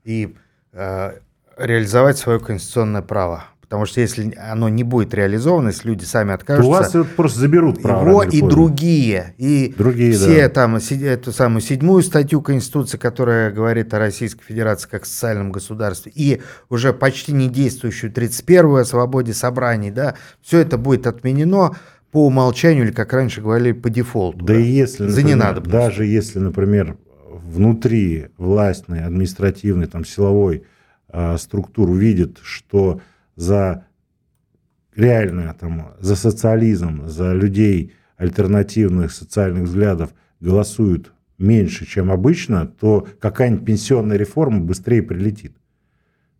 И Э, реализовать свое конституционное право. Потому что если оно не будет реализовано, если люди сами откажутся... То у вас просто заберут право. Его и другие. И другие, все да. там, эту самую седьмую статью Конституции, которая говорит о Российской Федерации как социальном государстве, и уже почти не действующую 31-ю о свободе собраний, да, все это будет отменено по умолчанию или, как раньше говорили, по дефолту. Да, да? и если, например, За ненадобностью. даже если, например, внутри властной, административной, там, силовой э, структуры видит, что за реально там, за социализм, за людей альтернативных социальных взглядов голосуют меньше, чем обычно, то какая-нибудь пенсионная реформа быстрее прилетит.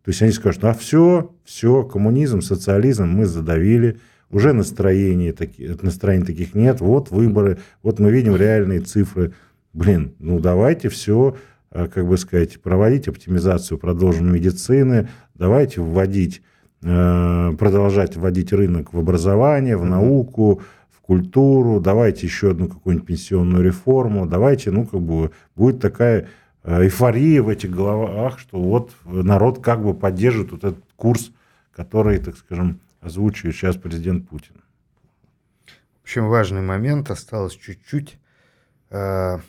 То есть они скажут, а все, все, коммунизм, социализм мы задавили, уже настроений, настроений таких нет, вот выборы, вот мы видим реальные цифры блин, ну давайте все, э, как бы сказать, проводить оптимизацию продолженной медицины, давайте вводить, продолжать вводить рынок в образование, в науку, в культуру, давайте еще одну какую-нибудь пенсионную реформу, давайте, ну, как бы, будет такая э, эйфория в этих головах, что вот народ как бы поддержит вот этот курс, который, так скажем, озвучивает сейчас президент Путин. В общем, важный момент, осталось чуть-чуть. В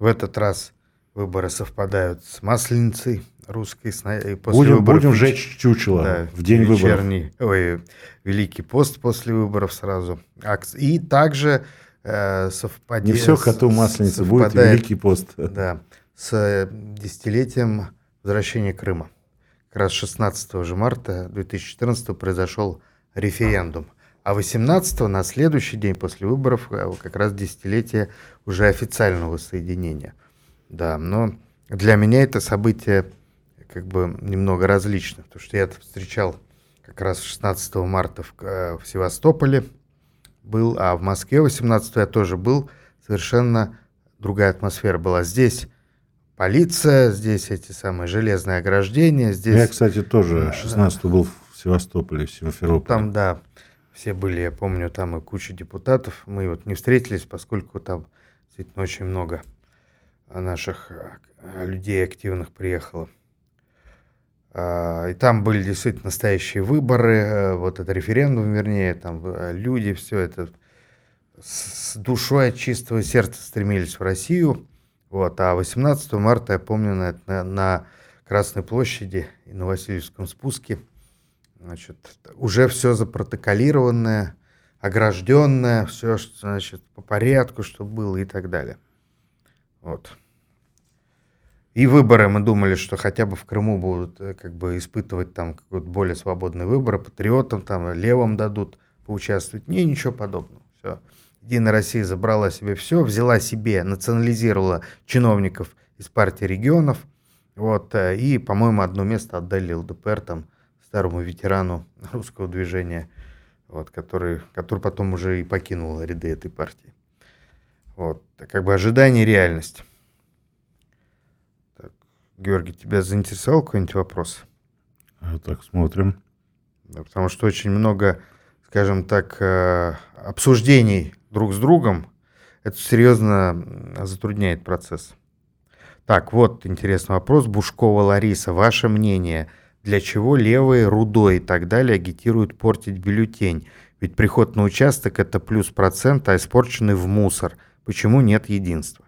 этот раз выборы совпадают с Масленицей русской. После будем, выборов, будем жечь чучело да, в день вечерний, выборов. Ой, Великий пост после выборов сразу. И также э, совпадет... Не все коту Масленицы, будет Великий пост. Да, с десятилетием возвращения Крыма. Как раз 16 же марта 2014 произошел референдум. А 18 на следующий день после выборов э, как раз десятилетие уже официального соединения. Да, но для меня это событие как бы немного различно, потому что я встречал как раз 16 марта в, э, в Севастополе, был, а в Москве 18 я тоже был, совершенно другая атмосфера была. Здесь полиция, здесь эти самые железные ограждения. Здесь... Я, кстати, тоже 16 был в Севастополе, в Симферополе. Там, да, все были, я помню, там и куча депутатов. Мы вот не встретились, поскольку там действительно очень много наших а, людей активных приехало. А, и там были действительно настоящие выборы, э, вот это референдум, вернее, там э, люди, все это с душой от чистого сердца стремились в Россию. Вот, а 18 марта, я помню, на, на, Красной площади и на Васильевском спуске – Значит, уже все запротоколированное, огражденное, все, значит, по порядку, что было и так далее. Вот. И выборы, мы думали, что хотя бы в Крыму будут э, как бы испытывать там какой-то более свободный выбор, патриотам там, левым дадут поучаствовать. Не, ничего подобного. Все. Единая Россия забрала себе все, взяла себе, национализировала чиновников из партии регионов. Вот, э, и, по-моему, одно место отдали ЛДПР там старому ветерану русского движения вот, который, который потом уже и покинул ряды этой партии. Вот, как бы ожидание реальность. Георгий, тебя заинтересовал какой-нибудь вопрос? А, так, смотрим. Да, потому что очень много, скажем так, э, обсуждений друг с другом. Это серьезно затрудняет процесс. Так, вот интересный вопрос. Бушкова Лариса. Ваше мнение, для чего левые, рудой и так далее агитируют портить бюллетень? Ведь приход на участок – это плюс процент, а испорченный в мусор. Почему нет единства?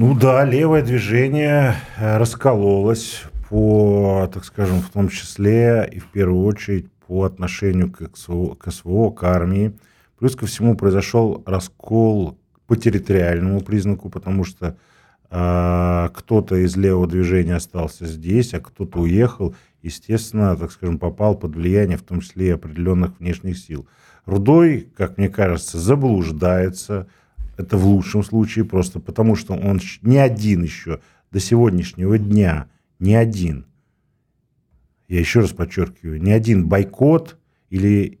Ну да, левое движение э, раскололось по, так скажем, в том числе и в первую очередь по отношению к СВО, к, СВО, к армии. Плюс ко всему произошел раскол по территориальному признаку, потому что э, кто-то из левого движения остался здесь, а кто-то уехал, естественно, так скажем, попал под влияние в том числе и определенных внешних сил. Рудой, как мне кажется, заблуждается, это в лучшем случае просто потому, что он не один еще до сегодняшнего дня – ни один, я еще раз подчеркиваю, ни один бойкот или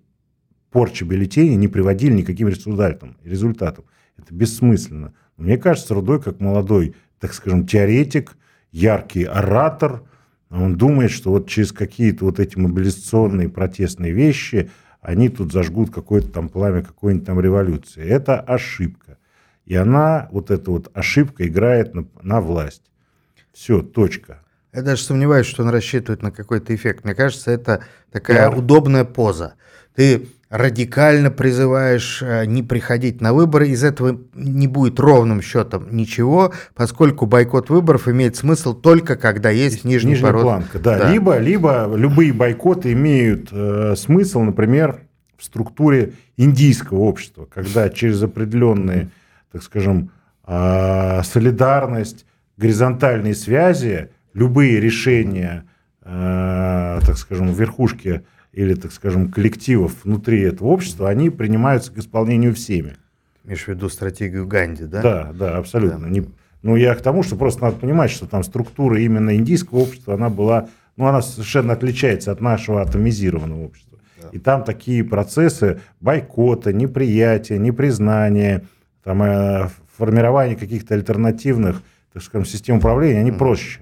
порча бюллетеней не приводили никаким результатам. результатам. Это бессмысленно. Мне кажется, Рудой, как молодой, так скажем, теоретик, яркий оратор, он думает, что вот через какие-то вот эти мобилизационные протестные вещи они тут зажгут какое-то там пламя какой-нибудь там революции. Это ошибка. И она, вот эта вот ошибка играет на, на власть. Все, точка. Я даже сомневаюсь, что он рассчитывает на какой-то эффект. Мне кажется, это такая Пиар. удобная поза. Ты радикально призываешь э, не приходить на выборы, из этого не будет ровным счетом ничего, поскольку бойкот выборов имеет смысл только когда есть, есть нижний нижняя пород. планка. Да. Да. Либо, либо любые бойкоты имеют э, смысл, например, в структуре индийского общества, когда через определенные, так скажем, э, солидарность, горизонтальные связи любые решения, э, так скажем, верхушки или, так скажем, коллективов внутри этого общества, они принимаются к исполнению всеми. Имеешь в виду стратегию Ганди, да? Да, да, абсолютно. Да. Не, ну, я к тому, что просто надо понимать, что там структура именно индийского общества, она была, ну, она совершенно отличается от нашего атомизированного общества. Да. И там такие процессы бойкота, неприятия, непризнания, там, э, формирование каких-то альтернативных, так скажем, систем управления, они проще.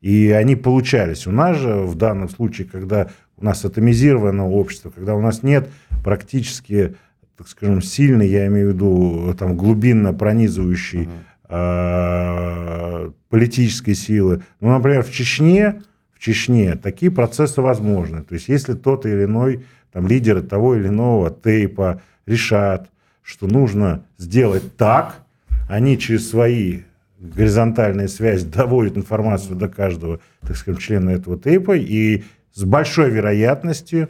И они получались. У нас же в данном случае, когда у нас атомизированное общество, когда у нас нет практически, так скажем, сильной, я имею в виду, там, глубинно пронизывающей uh-huh. политической силы. Ну, например, в Чечне, в Чечне такие процессы возможны. То есть, если тот или иной там, лидер того или иного тейпа решат, что нужно сделать так, они через свои горизонтальная связь доводит информацию до каждого, так скажем, члена этого тейпа, и с большой вероятностью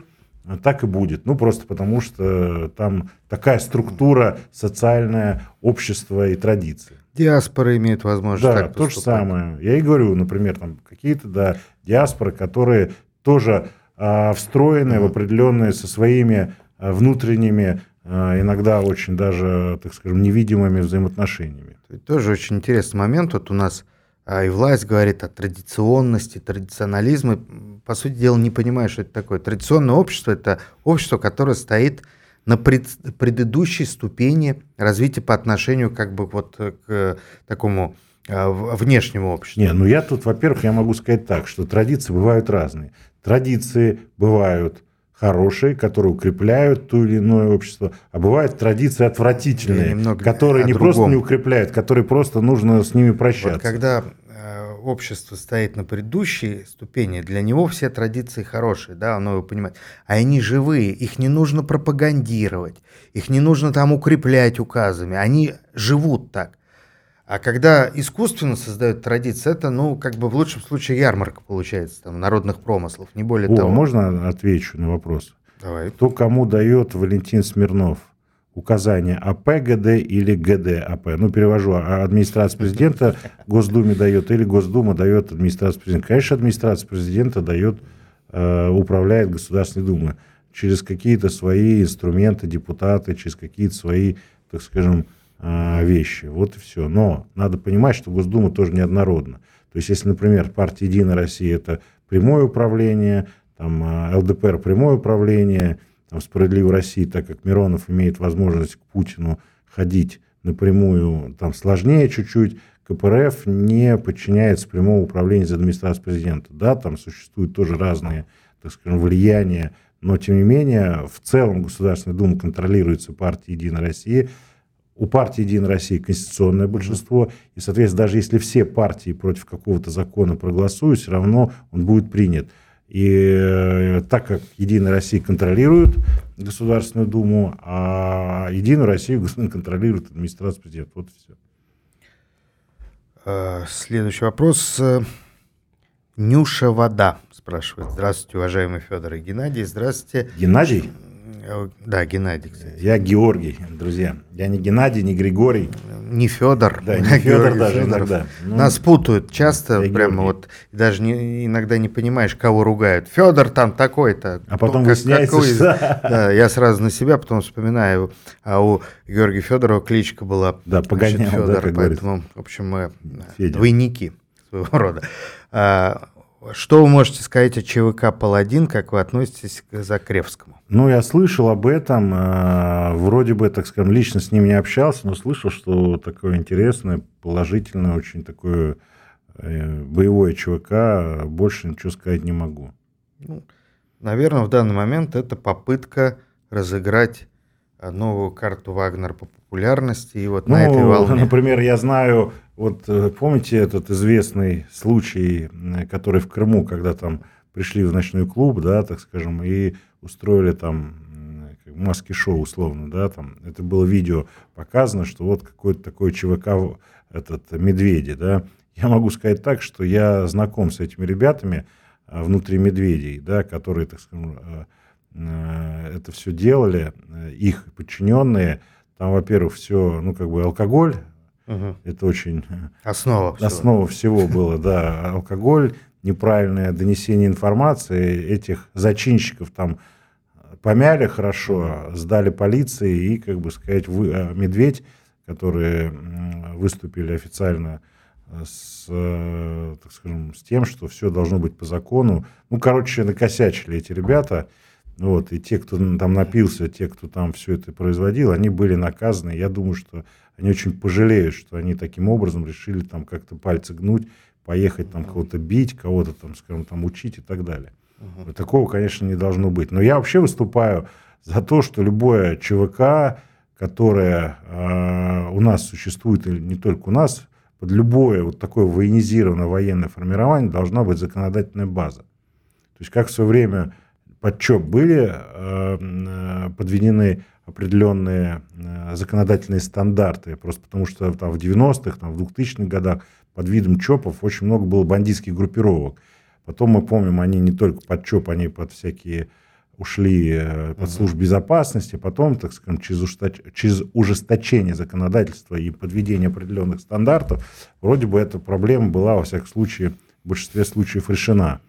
так и будет. Ну, просто потому что там такая структура социальное общество и традиции. Диаспора имеет возможность да, так то же самое. Я и говорю, например, там какие-то, да, диаспоры, которые тоже а, встроены mm-hmm. в определенные со своими а, внутренними, иногда очень даже, так скажем, невидимыми взаимоотношениями. Это тоже очень интересный момент. Вот у нас а, и власть говорит о традиционности, традиционализме. По сути дела, не понимаю, что это такое. Традиционное общество – это общество, которое стоит на пред, предыдущей ступени развития по отношению как бы вот к такому а, внешнему обществу. Не, ну я тут, во-первых, я могу сказать так, что традиции бывают разные. Традиции бывают хорошие, которые укрепляют то или иное общество, а бывают традиции отвратительные, которые не другом. просто не укрепляют, которые просто нужно с ними прощаться. Вот когда э, общество стоит на предыдущей ступени, для него все традиции хорошие, да, оно его понимает, а они живые, их не нужно пропагандировать, их не нужно там укреплять указами, они живут так. А когда искусственно создают традиции, это, ну, как бы в лучшем случае ярмарка получается, там, народных промыслов, не более О, того. можно отвечу на вопрос? Давай. Кто кому дает Валентин Смирнов указание АП ГД или ГД АП? Ну, перевожу, а администрация президента Госдуме дает или Госдума дает администрация президента? Конечно, администрация президента дает, э, управляет Государственной Думой через какие-то свои инструменты, депутаты, через какие-то свои, так скажем, вещи. Вот и все. Но надо понимать, что Госдума тоже неоднородна. То есть, если, например, партия «Единая Россия» – это прямое управление, там, а, ЛДПР – прямое управление, там, «Справедливой России», так как Миронов имеет возможность к Путину ходить напрямую, там сложнее чуть-чуть, КПРФ не подчиняется прямому управлению за администрацией президента. Да, там существуют тоже разные, так скажем, влияния, но тем не менее в целом Государственная Дума контролируется партией «Единая Россия», у партии «Единая Россия» конституционное большинство, и, соответственно, даже если все партии против какого-то закона проголосуют, все равно он будет принят. И э, так как Единая Россия контролирует Государственную Думу, а Единую Россию контролирует администрация президента. Вот и все. Э, следующий вопрос. Нюша Вода спрашивает. Здравствуйте, уважаемый Федор и Геннадий. Здравствуйте. Геннадий? Э, да, Геннадий, кстати. Я Георгий, друзья. Я не Геннадий, не Григорий. Не Федор. Да, не Федор даже Федоров. иногда. Ну, Нас путают часто, прямо вот, даже не, иногда не понимаешь, кого ругают. Федор там такой-то. А потом как, выясняется, какой, что... Да, я сразу на себя потом вспоминаю. А у Георгия Федорова кличка была да, погонял, Федор, да, поэтому, говорит. в общем, мы Федя. двойники своего рода. А, что вы можете сказать о ЧВК «Паладин», как вы относитесь к Закревскому? Ну, я слышал об этом, э, вроде бы, так скажем, лично с ним не общался, но слышал, что такое интересное, положительное, очень такое э, боевое ЧВК, больше ничего сказать не могу. Ну, наверное, в данный момент это попытка разыграть новую карту Вагнер по популярности, и вот ну, на этой волне... Например, я знаю вот э, помните этот известный случай, который в Крыму, когда там пришли в ночной клуб, да, так скажем, и устроили там маски-шоу условно, да, там, это было видео показано, что вот какой-то такой ЧВК, этот, медведи, да, я могу сказать так, что я знаком с этими ребятами а, внутри медведей, да, которые, так скажем, э, э, это все делали, их подчиненные, там, во-первых, все, ну, как бы алкоголь, Угу. Это очень основа, основа всего. всего было, да. Алкоголь, неправильное донесение информации, этих зачинщиков там помяли хорошо, сдали полиции и, как бы сказать, вы, а, медведь, которые выступили официально с, так скажем, с тем, что все должно быть по закону. Ну, короче, накосячили эти ребята. Вот, и те, кто там напился, те, кто там все это производил, они были наказаны. Я думаю, что они очень пожалеют, что они таким образом решили там как-то пальцы гнуть, поехать там кого-то бить, кого-то там, скажем, там учить и так далее. Uh-huh. Такого, конечно, не должно быть. Но я вообще выступаю за то, что любое ЧВК, которое э, у нас существует, или не только у нас, под любое вот такое военизированное военное формирование должна быть законодательная база. То есть как в свое время под ЧОП были э, э подведены определенные э, законодательные стандарты, просто потому что там, в 90-х, там, в 2000-х годах под видом ЧОПов очень много было бандитских группировок. Потом мы помним, они не только под ЧОП, они под всякие ушли э, под службу безопасности, потом, так скажем, через, ужесточ... через ужесточение законодательства и подведение определенных стандартов, вроде бы эта проблема была, во всяком случае, в большинстве случаев решена.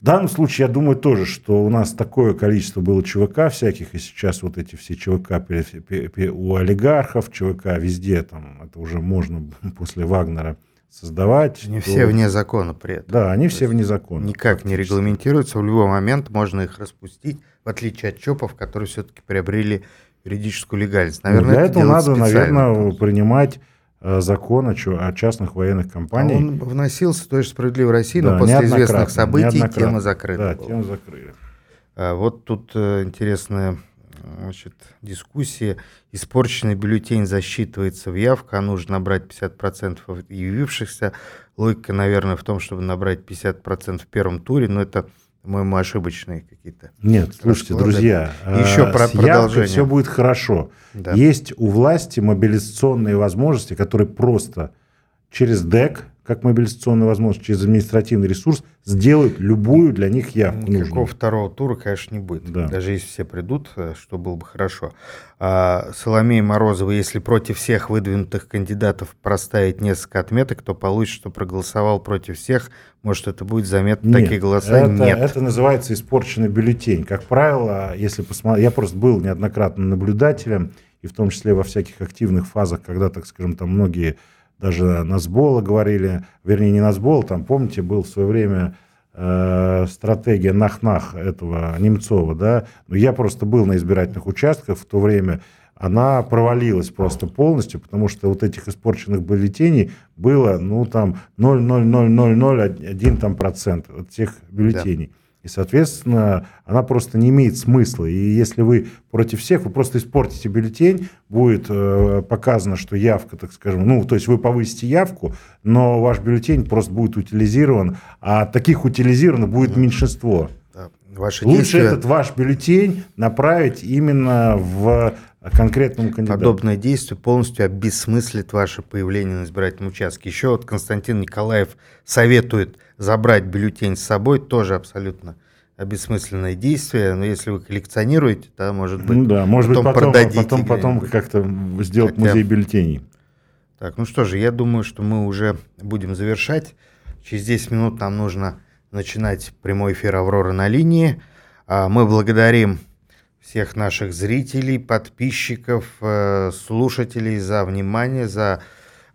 В данном случае, я думаю тоже, что у нас такое количество было ЧВК всяких, и сейчас вот эти все ЧВК у олигархов, ЧВК везде, там, это уже можно после Вагнера создавать. Они то... все вне закона при этом. Да, они то все вне закона. Никак не регламентируются, в любой момент можно их распустить, в отличие от ЧОПов, которые все-таки приобрели юридическую легальность. Наверное, ну, для это этого надо, наверное, принимать закон о частных военных компаниях. Он вносился в той же «Справедливой России», да, но после известных событий тема закрыта Да, была. тему закрыли. А, вот тут э, интересная значит, дискуссия. Испорченный бюллетень засчитывается в явку, а нужно набрать 50% от явившихся. Логика, наверное, в том, чтобы набрать 50% в первом туре, но это по-моему, ошибочные какие-то. Нет, слушайте, друзья, еще э, про продолжение. все будет хорошо. Да. Есть у власти мобилизационные возможности, которые просто через ДЭК как мобилизационная возможность, через административный ресурс сделают любую для них явку. Никакого второго тура, конечно, не будет. Да. Даже если все придут, э, что было бы хорошо. А Соломея Морозова, если против всех выдвинутых кандидатов проставить несколько отметок, то получится, что проголосовал против всех. Может, это будет заметно Нет, такие голоса? Это, Нет. Это называется испорченный бюллетень. Как правило, если посмотреть, я просто был неоднократно наблюдателем, и в том числе во всяких активных фазах, когда, так скажем, там многие даже Насбола говорили, вернее, не Насбол, там, помните, был в свое время э, стратегия нах-нах этого Немцова, да, но я просто был на избирательных участках в то время, она провалилась просто полностью, потому что вот этих испорченных бюллетеней было, ну, там, 0,00001 там процент от всех бюллетеней. Да. И, соответственно, она просто не имеет смысла. И если вы против всех, вы просто испортите бюллетень, будет э, показано, что явка, так скажем, ну, то есть вы повысите явку, но ваш бюллетень просто будет утилизирован, а таких утилизированных будет меньшинство. Ваши Лучше действия... этот ваш бюллетень направить именно в конкретному кандидату. Подобное действие полностью обесмыслит ваше появление на избирательном участке. Еще вот Константин Николаев советует забрать бюллетень с собой, тоже абсолютно бессмысленное действие, но если вы коллекционируете, то, может быть, ну да, может потом быть, потом, продадите. Потом, потом как-то сделать Хотя... музей бюллетеней. Так, ну что же, я думаю, что мы уже будем завершать. Через 10 минут нам нужно начинать прямой эфир «Аврора на линии». А, мы благодарим всех наших зрителей, подписчиков, э, слушателей за внимание, за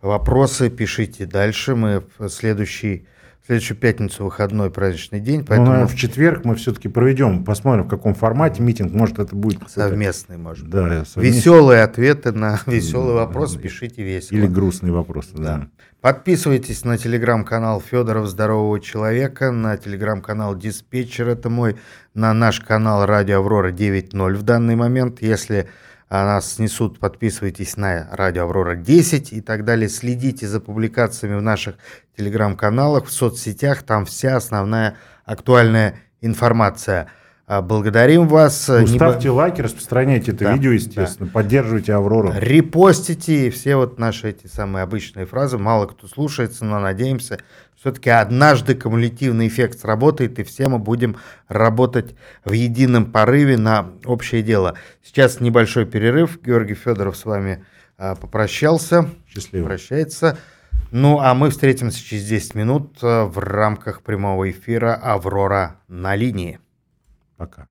вопросы. Пишите дальше. Мы в следующий следующую пятницу выходной праздничный день. Ну, поэтому... Ну, в четверг мы все-таки проведем, посмотрим, в каком формате митинг. Может, это будет... Совместный, может Да, совместный. Веселые ответы на веселые вопросы пишите весело. Или грустные вопросы, да. да. Подписывайтесь на телеграм-канал Федоров Здорового Человека, на телеграм-канал Диспетчер, это мой, на наш канал Радио Аврора 9.0 в данный момент. Если а нас снесут, подписывайтесь на Радио Аврора 10 и так далее. Следите за публикациями в наших телеграм-каналах, в соцсетях, там вся основная актуальная информация. А, благодарим вас. Ну, ставьте Не... лайки, распространяйте это да, видео, естественно, да. поддерживайте Аврору. Репостите все вот наши эти самые обычные фразы. Мало кто слушается, но надеемся, все-таки однажды кумулятивный эффект сработает, и все мы будем работать в едином порыве на общее дело. Сейчас небольшой перерыв. Георгий Федоров с вами а, попрощался. Счастливо. Прощается. Ну, а мы встретимся через 10 минут а, в рамках прямого эфира «Аврора на линии». Пока.